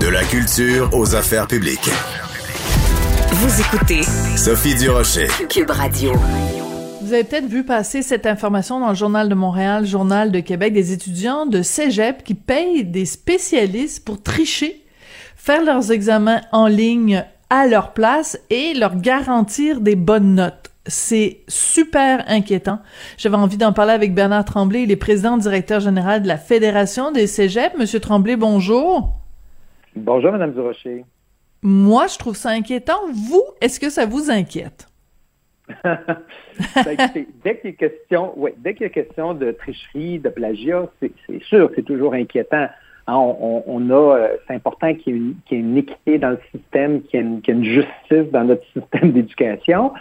De la culture aux affaires publiques. Vous écoutez Sophie Durocher. Cube Radio. Vous avez peut-être vu passer cette information dans le Journal de Montréal, Journal de Québec, des étudiants de cégep qui payent des spécialistes pour tricher, faire leurs examens en ligne à leur place et leur garantir des bonnes notes. C'est super inquiétant. J'avais envie d'en parler avec Bernard Tremblay, il est président directeur général de la Fédération des cégeps. Monsieur Tremblay, bonjour. Bonjour, Madame Durocher. Moi, je trouve ça inquiétant. Vous, est-ce que ça vous inquiète? Ben, dès qu'il y a question, ouais, dès qu'il y a question de tricherie, de plagiat, c'est sûr, c'est toujours inquiétant. Hein, on, a, euh, c'est important qu'il y, ait une équité dans le système, qu'il y, ait une justice dans notre système d'éducation.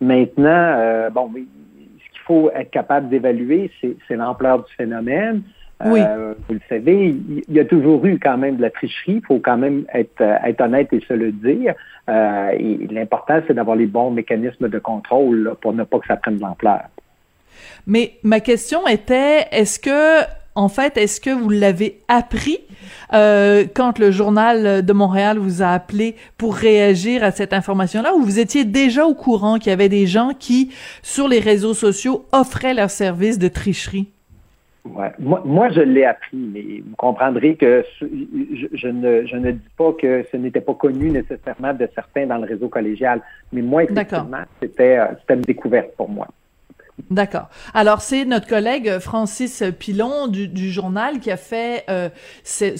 Maintenant, euh, bon, ce qu'il faut être capable d'évaluer, c'est l'ampleur du phénomène. Oui. Euh, vous le savez, il y a toujours eu quand même de la tricherie. Il faut quand même être, être honnête et se le dire. Euh, L'important, c'est d'avoir les bons mécanismes de contrôle pour ne pas que ça prenne de l'ampleur. Mais ma question était, est-ce que, en fait, est-ce que vous l'avez appris euh, quand le journal de Montréal vous a appelé pour réagir à cette information-là, ou vous étiez déjà au courant qu'il y avait des gens qui, sur les réseaux sociaux, offraient leurs services de tricherie? Ouais. Moi, moi, je l'ai appris, mais vous comprendrez que je, je, ne, je ne dis pas que ce n'était pas connu nécessairement de certains dans le réseau collégial. Mais moi, effectivement, c'était une découverte pour moi. D'accord. Alors, c'est notre collègue Francis Pilon du, du journal qui a fait euh, ce,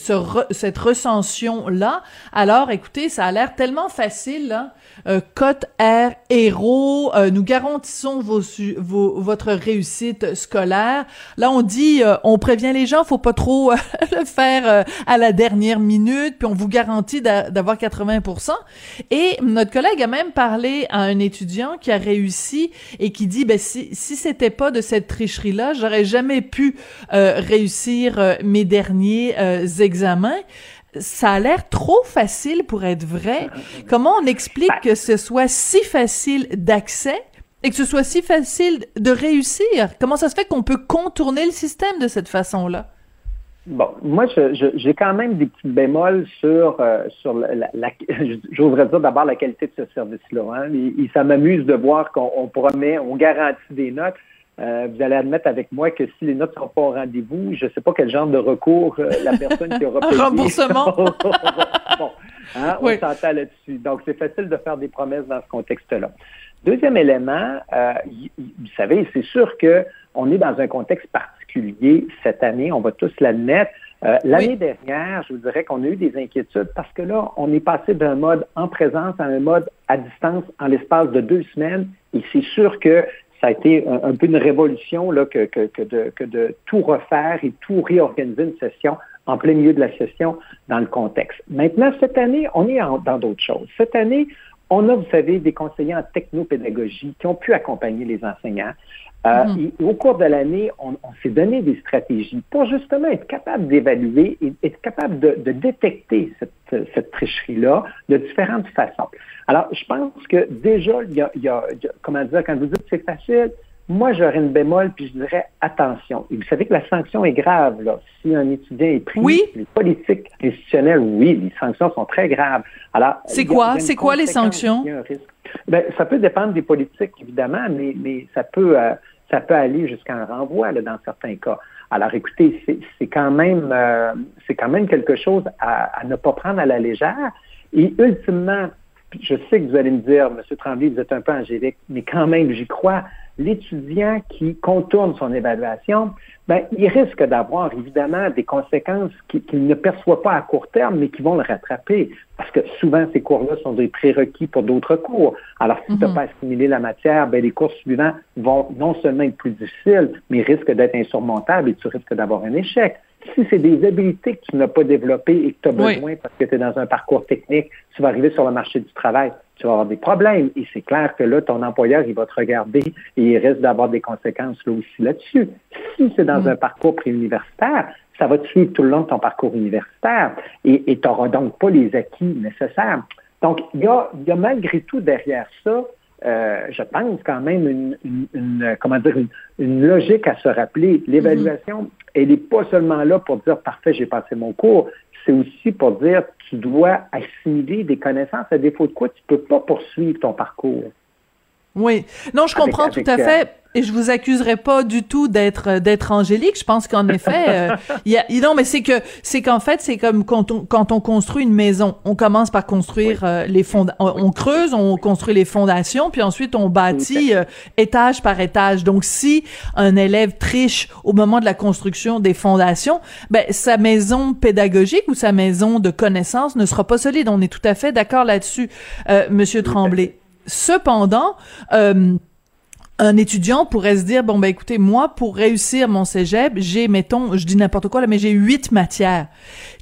cette recension-là. Alors, écoutez, ça a l'air tellement facile. Hein? Euh, Cote R héros, euh, nous garantissons vos, vos, votre réussite scolaire. Là, on dit, euh, on prévient les gens, faut pas trop le faire à la dernière minute, puis on vous garantit d'avoir 80%. Et notre collègue a même parlé à un étudiant qui a réussi et qui dit, ben si si c'était pas de cette tricherie-là, j'aurais jamais pu euh, réussir euh, mes derniers euh, examens. Ça a l'air trop facile pour être vrai. Comment on explique que ce soit si facile d'accès et que ce soit si facile de réussir? Comment ça se fait qu'on peut contourner le système de cette façon-là? Bon, moi, j'ai quand même des petits bémols sur, sur la, j'oserais dire d'abord la qualité de ce service-là. Hein. Et, ça m'amuse de voir qu'on promet, on garantit des notes. Euh, vous allez admettre avec moi que si les notes ne sont pas au rendez-vous, je ne sais pas quel genre de recours euh, la personne qui aura payé. Remboursement. bon, hein, on s'entend là-dessus. Donc, c'est facile de faire des promesses dans ce contexte-là. Deuxième élément, euh, vous savez, c'est sûr que on est dans un contexte particulier cette année, on va tous l'admettre. Euh, l'année dernière, je vous dirais qu'on a eu des inquiétudes parce que là, on est passé d'un mode en présence à un mode à distance en l'espace de deux semaines. Et c'est sûr que ça a été un, peu une révolution là, que, que, que, de, que de tout refaire et tout réorganiser une session en plein milieu de la session dans le contexte. Maintenant, cette année, on est dans d'autres choses. Cette année, on a, vous savez, des conseillers en technopédagogie qui ont pu accompagner les enseignants. Euh, mhm. au cours de l'année, on, s'est donné des stratégies pour justement être capable d'évaluer et être capable de, détecter cette, cette tricherie-là de différentes façons. Alors, je pense que déjà, il y a, il y a comment dire, quand vous dites c'est facile, moi, j'aurais une bémol, puis je dirais attention. Et vous savez que la sanction est grave, là. Si un étudiant est pris, oui. les politiques institutionnelles, oui, les sanctions sont très graves. Alors, c'est quoi? C'est quoi les sanctions? Ben, ça peut dépendre des politiques, évidemment, mais, mais ça peut, euh, ça peut aller jusqu'à un renvoi là, dans certains cas. Alors, écoutez, c'est quand même, euh, c'est quand même quelque chose à, à, ne pas prendre à la légère. Et ultimement, je sais que vous allez me dire, M. Tremblay, vous êtes un peu angélique, mais quand même, j'y crois. L'étudiant qui contourne son évaluation, ben, il risque d'avoir évidemment des conséquences qu'il ne perçoit pas à court terme, mais qui vont le rattraper. Parce que souvent, ces cours-là sont des prérequis pour d'autres cours. Alors, si tu n'as mhm. pas assimilé la matière, ben, les cours suivants vont non seulement être plus difficiles, mais risquent d'être insurmontables et tu risques d'avoir un échec. Si c'est des habiletés que tu n'as pas développées et que tu as besoin parce que tu es dans un parcours technique, tu vas arriver sur le marché du travail, tu vas avoir des problèmes. Et c'est clair que là, ton employeur, il va te regarder et il risque d'avoir des conséquences là aussi là-dessus. Si c'est dans mm. un parcours préuniversitaire, ça va te suivre tout le long de ton parcours universitaire et tu n'auras donc pas les acquis nécessaires. Donc, il y a, y a malgré tout derrière ça euh, je pense quand même une, comment dire une, logique à se rappeler. L'évaluation, elle n'est pas seulement là pour dire parfait, j'ai passé mon cours. C'est aussi pour dire tu dois assimiler des connaissances à défaut de quoi tu peux pas poursuivre ton parcours. Oui. Non, je comprends tout à euh, fait. Et je vous accuserai pas du tout d'être euh, d'être angélique. Je pense qu'en effet, euh, y a, non, mais c'est que c'est qu'en fait, c'est comme quand on quand on construit une maison, on commence par construire les fonds, on, creuse, on construit les fondations, puis ensuite on bâtit étage par étage. Donc, si un élève triche au moment de la construction des fondations, ben sa maison pédagogique ou sa maison de connaissances ne sera pas solide. On est tout à fait d'accord là-dessus, Monsieur Tremblay. Cependant, euh, un étudiant pourrait se dire bon ben écoutez moi pour réussir mon cégep j'ai mettons je dis n'importe quoi là mais j'ai huit matières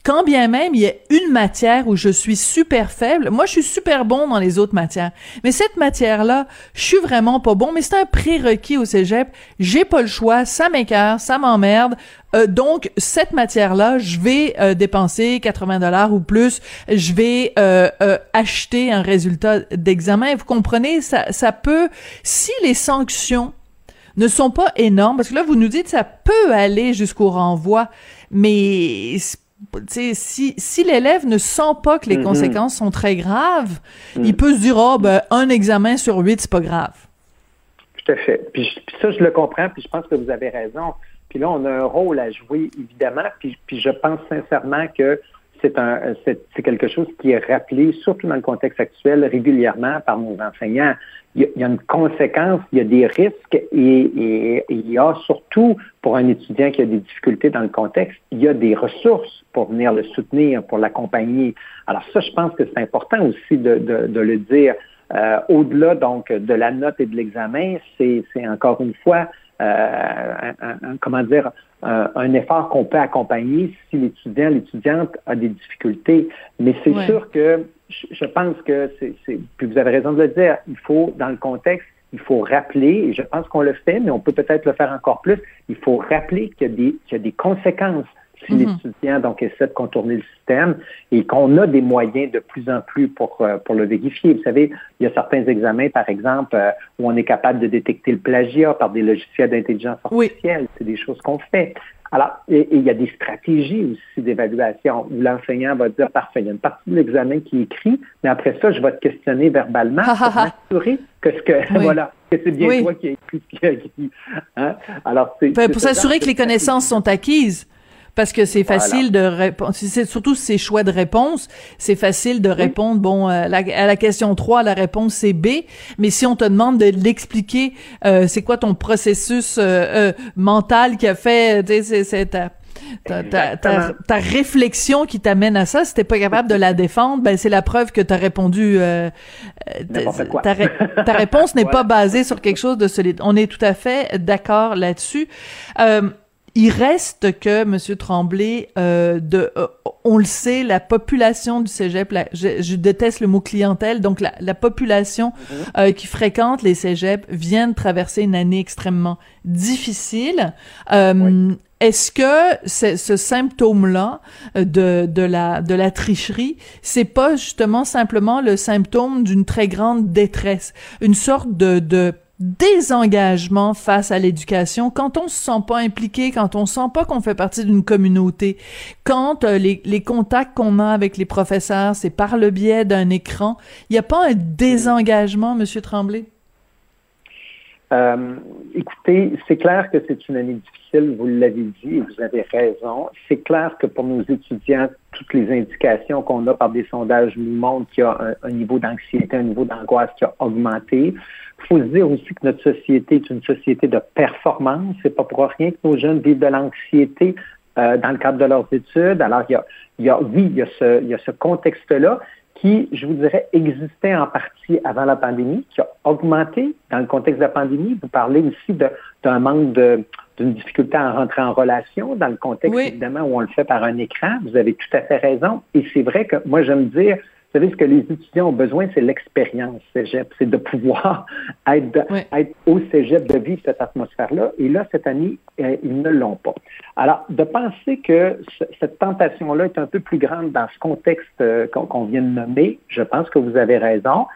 quand bien même il y a une matière où je suis super faible, moi je suis super bon dans les autres matières. Mais cette matière-là, je suis vraiment pas bon, mais c'est un prérequis au cégep. J'ai pas le choix, ça m'écœure, ça m'emmerde. Euh, donc cette matière-là, je vais euh, dépenser 80 dollars ou plus. Je vais euh, acheter un résultat d'examen. Vous comprenez, ça, ça peut, si les sanctions ne sont pas énormes, parce que là vous nous dites ça peut aller jusqu'au renvoi, mais si, si l'élève ne sent pas que les mm-hmm. conséquences sont très graves, il mm. peut se dire, oh, ben, un examen sur huit, c'est pas grave. Tout à fait. Puis, ça, je le comprends, puis je pense que vous avez raison. Puis là, on a un rôle à jouer, évidemment, puis, puis je pense sincèrement que c'est un c'est quelque chose qui est rappelé, surtout dans le contexte actuel, régulièrement par nos enseignants il y, a une conséquence, il y a des risques et, il y a surtout pour un étudiant qui a des difficultés dans le contexte, il y a des ressources pour venir le soutenir, pour l'accompagner. Alors ça, je pense que c'est important aussi de, le dire. Euh, au-delà donc de la note et de l'examen, c'est encore une fois euh, un, comment dire un effort qu'on peut accompagner si l'étudiant, l'étudiante a des difficultés. Mais c'est sûr que je pense que c'est, puis vous avez raison de le dire, il faut, dans le contexte, il faut rappeler, et je pense qu'on le fait, mais on peut peut-être le faire encore plus, il faut rappeler qu'il y a des, qu'il y a des conséquences si l'étudiant donc essaie de contourner le système et qu'on a des moyens de plus en plus pour, euh, pour le vérifier. Vous savez, il y a certains examens, par exemple, euh, où on est capable de détecter le plagiat par des logiciels d'intelligence artificielle. C'est des choses qu'on fait. Alors, et, il y a des stratégies aussi d'évaluation où l'enseignant va dire, parfait, il y a une partie de l'examen qui est écrit, mais après ça, je vais te questionner verbalement pour m'assurer que ce que, voilà, que c'est bien toi qui as écrit ce qui a écrit. Hein? Alors, c'est, pour s'assurer que les connaissances sont acquises parce que c'est facile de répondre, c'est surtout ces choix de réponse, c'est facile de répondre, bon, euh, à la question 3, la réponse c'est B, mais si on te demande de l'expliquer, euh, c'est quoi ton processus euh, mental qui a fait, c'est ta, ta, ta, ta, réflexion qui t'amène à ça, si t'es pas capable de la défendre, ben c'est la preuve que tu as répondu. Euh, ta, ta, réponse n'est pas basée sur quelque chose de solide. On est tout à fait d'accord là-dessus. Euh, il reste que Monsieur Tremblay, euh, de, euh, on le sait, la population du cégep, je, déteste le mot clientèle, donc la, population mhm. euh, qui fréquente les cégeps vient de traverser une année extrêmement difficile. Est-ce que ce symptôme-là de, de, la, de la tricherie, c'est pas justement simplement le symptôme d'une très grande détresse, une sorte de, de désengagement face à l'éducation, quand on se sent pas impliqué, quand on sent pas qu'on fait partie d'une communauté, quand euh, les, les, contacts qu'on a avec les professeurs, c'est par le biais d'un écran, il n'y a pas un désengagement, Monsieur Tremblay? Euh, écoutez, c'est clair que c'est une année difficile, vous l'avez dit et vous avez raison. C'est clair que pour nos étudiants, toutes les indications qu'on a par des sondages nous montrent qu'il y a un niveau d'anxiété, un niveau d'angoisse qui a augmenté. Il faut se dire aussi que notre société est une société de performance. C'est pas pour rien que nos jeunes vivent de l'anxiété euh, dans le cadre de leurs études. Alors, il y a, il y a oui, il y a ce, il y a ce contexte-là qui, je vous dirais, existait en partie avant la pandémie, qui a augmenté dans le contexte de la pandémie. Vous parlez aussi d'un manque de, d'une difficulté à rentrer en relation dans le contexte, évidemment, où on le fait par un écran. Vous avez tout à fait raison. Et c'est vrai que moi, j'aime dire, vous savez, ce que les étudiants ont besoin, c'est l'expérience cégep, c'est de pouvoir être, au cégep, de vivre cette atmosphère-là. Et là, cette année, euh, ils ne l'ont pas. Alors, de penser que cette tentation-là est un peu plus grande dans ce contexte euh, qu'on vient de nommer, je pense que vous avez raison.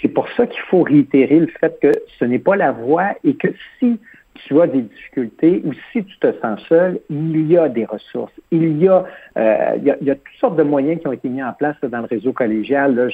C'est pour ça qu'il faut réitérer le fait que ce n'est pas la voie et que si tu as des difficultés ou si tu te sens seul, il y a des ressources. Il y a, euh, il, y a, il y a toutes sortes de moyens qui ont été mis en place dans le réseau collégial. Là,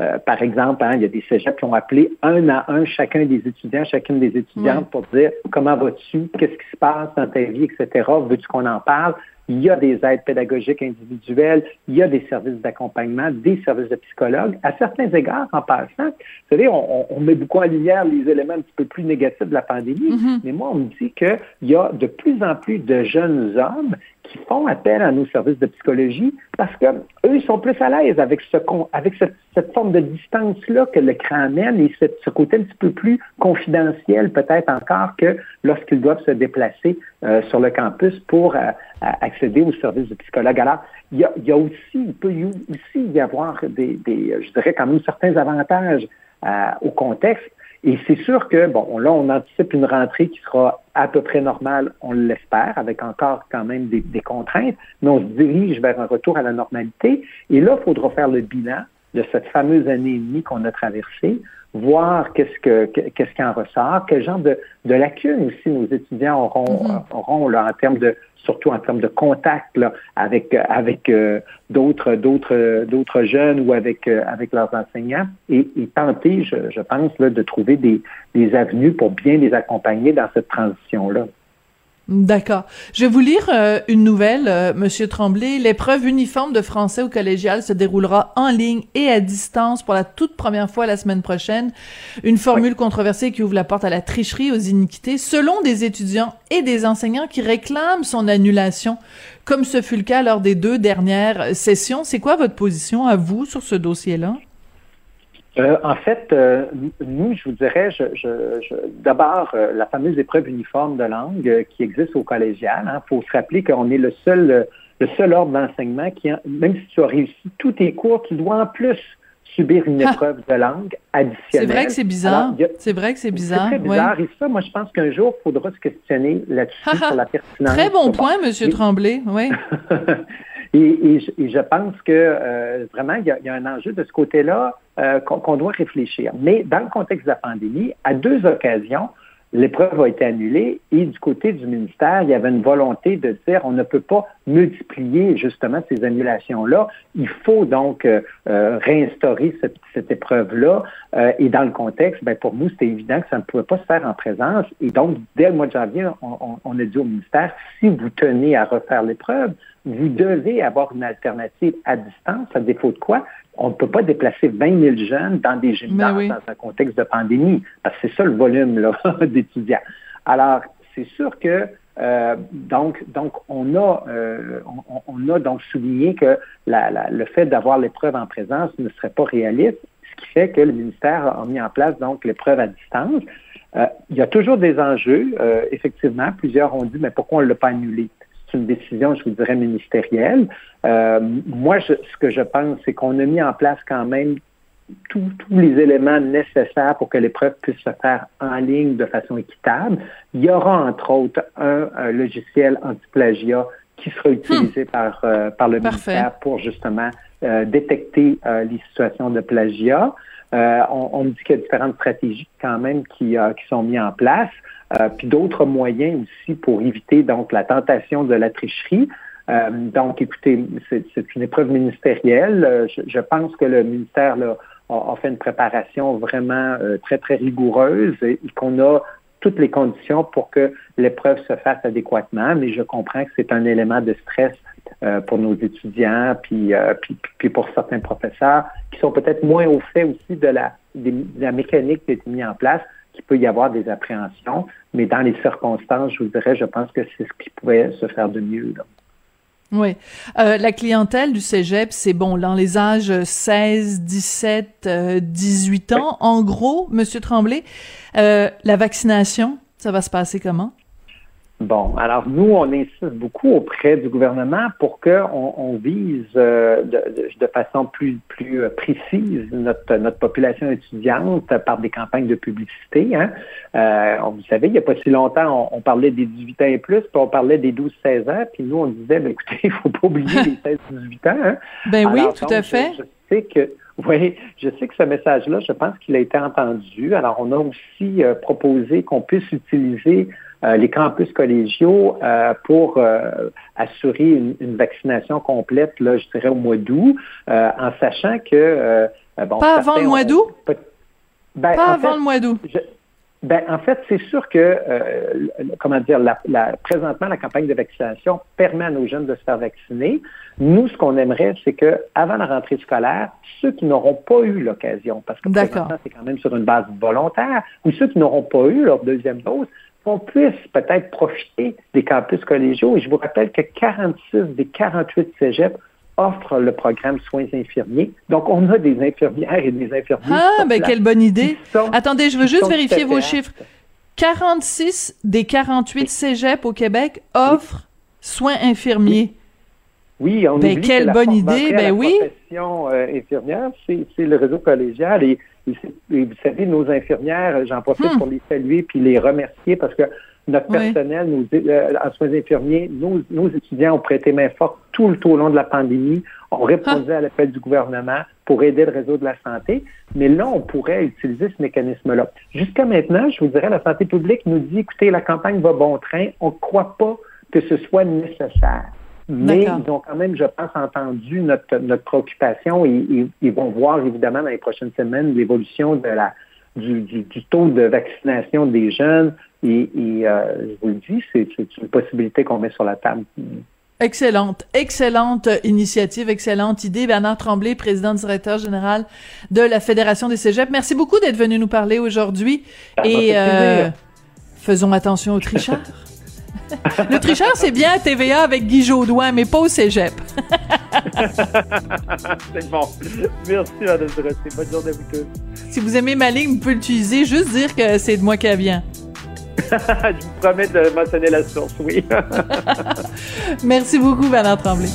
euh, par exemple, hein, il y a des cégeps qui ont appelé un à un chacun des étudiants, chacune des étudiantes pour dire comment vas-tu, qu'est-ce qui se passe dans ta vie, etc. Veux-tu qu'on en parle? Il y a des aides pédagogiques individuelles, il y a des services d'accompagnement, des services de psychologues. À certains égards, en passant, vous savez, on, on, met beaucoup en lumière les éléments un petit peu plus négatifs de la pandémie, mm-hmm. mais moi, on me dit qu'il y a de plus en plus de jeunes hommes qui font appel à nos services de psychologie parce que eux, sont plus à l'aise avec ce avec cette, cette forme de distance-là que l'écran amène et ce, côté un petit peu plus confidentiel peut-être encore que lorsqu'ils doivent se déplacer euh, sur le campus pour euh, accéder aux services de psychologue. Alors, il y a, y a aussi, il peut y aussi y avoir des, des je dirais quand même certains avantages euh, au contexte et c'est sûr que, bon, là, on anticipe une rentrée qui sera à peu près normale, on l'espère, avec encore quand même des, contraintes, mais on se dirige vers un retour à la normalité. Et là, il faudra faire le bilan de cette fameuse année et demie qu'on a traversée, voir qu'est-ce que qu'est-ce qui en ressort, quel genre de, de lacunes aussi nos étudiants auront, mm-hmm. auront là, en termes de surtout en termes de contact là, avec avec euh, d'autres d'autres d'autres jeunes ou avec euh, avec leurs enseignants et, et tenter, je, je pense, là, de trouver des, des avenues pour bien les accompagner dans cette transition là. D'accord. Je vais vous lire euh, une nouvelle, euh, Monsieur Tremblay. L'épreuve uniforme de français au collégial se déroulera en ligne et à distance pour la toute première fois la semaine prochaine. Une formule controversée qui ouvre la porte à la tricherie, aux iniquités, selon des étudiants et des enseignants qui réclament son annulation, comme ce fut le cas lors des deux dernières sessions. C'est quoi votre position à vous sur ce dossier-là? Euh, en fait, euh, nous, je vous dirais, je, je, je d'abord, euh, la fameuse épreuve uniforme de langue qui existe au collégial. Il hein, faut se rappeler qu'on est le seul, le seul ordre d'enseignement qui, même si tu as réussi tous tes cours, tu dois en plus subir une épreuve de langue additionnelle. C'est vrai que c'est bizarre. C'est vrai que c'est bizarre. C'est très bizarre. Et ça, moi, je pense qu'un jour, il faudra se questionner là-dessus sur la pertinence. Très bon point, M. Tremblay. Oui. Et, je pense que euh, vraiment, il y, a, un enjeu de ce côté-là euh, qu'on doit réfléchir. Mais dans le contexte de la pandémie, à deux occasions, l'épreuve a été annulée et du côté du ministère, il y avait une volonté de dire on ne peut pas multiplier justement ces annulations-là. Il faut donc euh, réinstaurer cette, cette épreuve-là. et dans le contexte, ben, pour nous, c'était évident que ça ne pouvait pas se faire en présence. Et donc, dès le mois de janvier, on, on a dit au ministère, si vous tenez à refaire l'épreuve, vous devez avoir une alternative à distance, à défaut de quoi on ne peut pas déplacer 20 000 jeunes dans des gymnases dans un contexte de pandémie, parce que c'est ça le volume d'étudiants. Alors, c'est sûr que euh, donc, donc on a euh, on, a donc souligné que la, le fait d'avoir l'épreuve en présence ne serait pas réaliste, ce qui fait que le ministère a mis en place donc l'épreuve à distance. Euh, il y a toujours des enjeux, effectivement. Plusieurs ont dit mais pourquoi on ne l'a pas annulé? C'est une décision, je vous dirais, ministérielle. Euh, moi, ce que je pense, c'est qu'on a mis en place quand même tous les éléments nécessaires pour que l'épreuve puisse se faire en ligne de façon équitable. Il y aura, entre autres, un, logiciel anti-plagiat qui sera utilisé hmm. par, euh, par le ministère pour justement euh, détecter les situations de plagiat. on, on, me dit qu'il y a différentes stratégies quand même qui, qui sont mises en place. Euh, puis d'autres moyens aussi pour éviter donc la tentation de la tricherie. Euh, donc, écoutez, c'est une épreuve ministérielle. Euh, je, pense que le ministère là, a, fait une préparation vraiment très, très rigoureuse et, qu'on a toutes les conditions pour que l'épreuve se fasse adéquatement, mais je comprends que c'est un élément de stress pour nos étudiants, puis, puis, puis, pour certains professeurs qui sont peut-être moins au fait aussi de la, de la mécanique qui a été mise en place qu'il peut y avoir des appréhensions, mais dans les circonstances, je vous dirais, je pense que c'est ce qui pouvait se faire de mieux. Oui. Euh, la clientèle du cégep, c'est bon, dans les âges 16, 17, 18 ans. En gros, Monsieur Tremblay, euh, la vaccination, ça va se passer comment? Bon, alors nous, on insiste beaucoup auprès du gouvernement pour qu'on on vise euh, de, de, façon plus, plus euh, précise notre, notre population étudiante par des campagnes de publicité. Hein. Euh, vous savez, il n'y a pas si longtemps, on, parlait des 18 ans et plus, puis on parlait des 12-16 ans, puis nous, on disait, ben, écoutez, il ne faut pas oublier les 16-18 ans. Hein. Ben oui, tout à fait. Je, sais que oui, je sais que ce message-là, je pense qu'il a été entendu. Alors, on a aussi proposé qu'on puisse utiliser euh, les campus collégiaux euh, pour euh, assurer une, vaccination complète, là, je dirais au mois d'août, en sachant que bon, pas avant le mois d'août? Ben, pas avant le mois d'août? Ben, en fait, c'est sûr que, comment dire, la, présentement, la campagne de vaccination permet à nos jeunes de se faire vacciner. Nous, ce qu'on aimerait, c'est que, avant la rentrée scolaire, ceux qui n'auront pas eu l'occasion, parce que c'est quand même sur une base volontaire, ou ceux qui n'auront pas eu leur deuxième dose, qu'on puisse peut-être profiter des campus collégiaux. Et je vous rappelle que 46 des 48 cégeps offrent le programme soins infirmiers. Donc, on a des infirmières et des infirmiers. Ah, ben quelle bonne idée. Attendez, je veux juste vérifier vos chiffres. 46 des 48 cégeps au Québec offrent soins infirmiers. Oui, on ben, quelle bonne idée, ben oui. La profession euh, infirmière, c'est le réseau collégial et et, vous savez, nos infirmières, j'en profite hmm. pour les saluer puis les remercier parce que notre personnel, nos, euh, en soins infirmiers, nos, étudiants ont prêté main forte tout le, tout long de la pandémie, ont répondu ah. à l'appel du gouvernement pour aider le réseau de la santé. Mais là, on pourrait utiliser ce mécanisme-là. Jusqu'à maintenant, je vous dirais, la santé publique nous dit, écoutez, la campagne va bon train, on ne croit pas que ce soit nécessaire. Mais ils ont quand même, je pense, entendu notre, notre préoccupation et, ils vont voir évidemment dans les prochaines semaines l'évolution de la du, du, taux de vaccination des jeunes. Et, euh, je vous le dis, c'est une possibilité qu'on met sur la table. Excellente, excellente initiative, excellente idée. Bernard Tremblay, président directeur général de la Fédération des Cégeps. Merci beaucoup d'être venu nous parler aujourd'hui. Et euh, faisons attention aux tricheurs. Le tricheur, c'est bien TVA avec Guy Jodoin, mais pas au cégep. c'est bon. Merci, Madame. Bonne journée à vous tous. Si vous aimez ma ligne, vous pouvez l'utiliser. Juste dire que c'est de moi qui vient. Je vous promets de mentionner la source, oui. Merci beaucoup, Bernard Tremblay.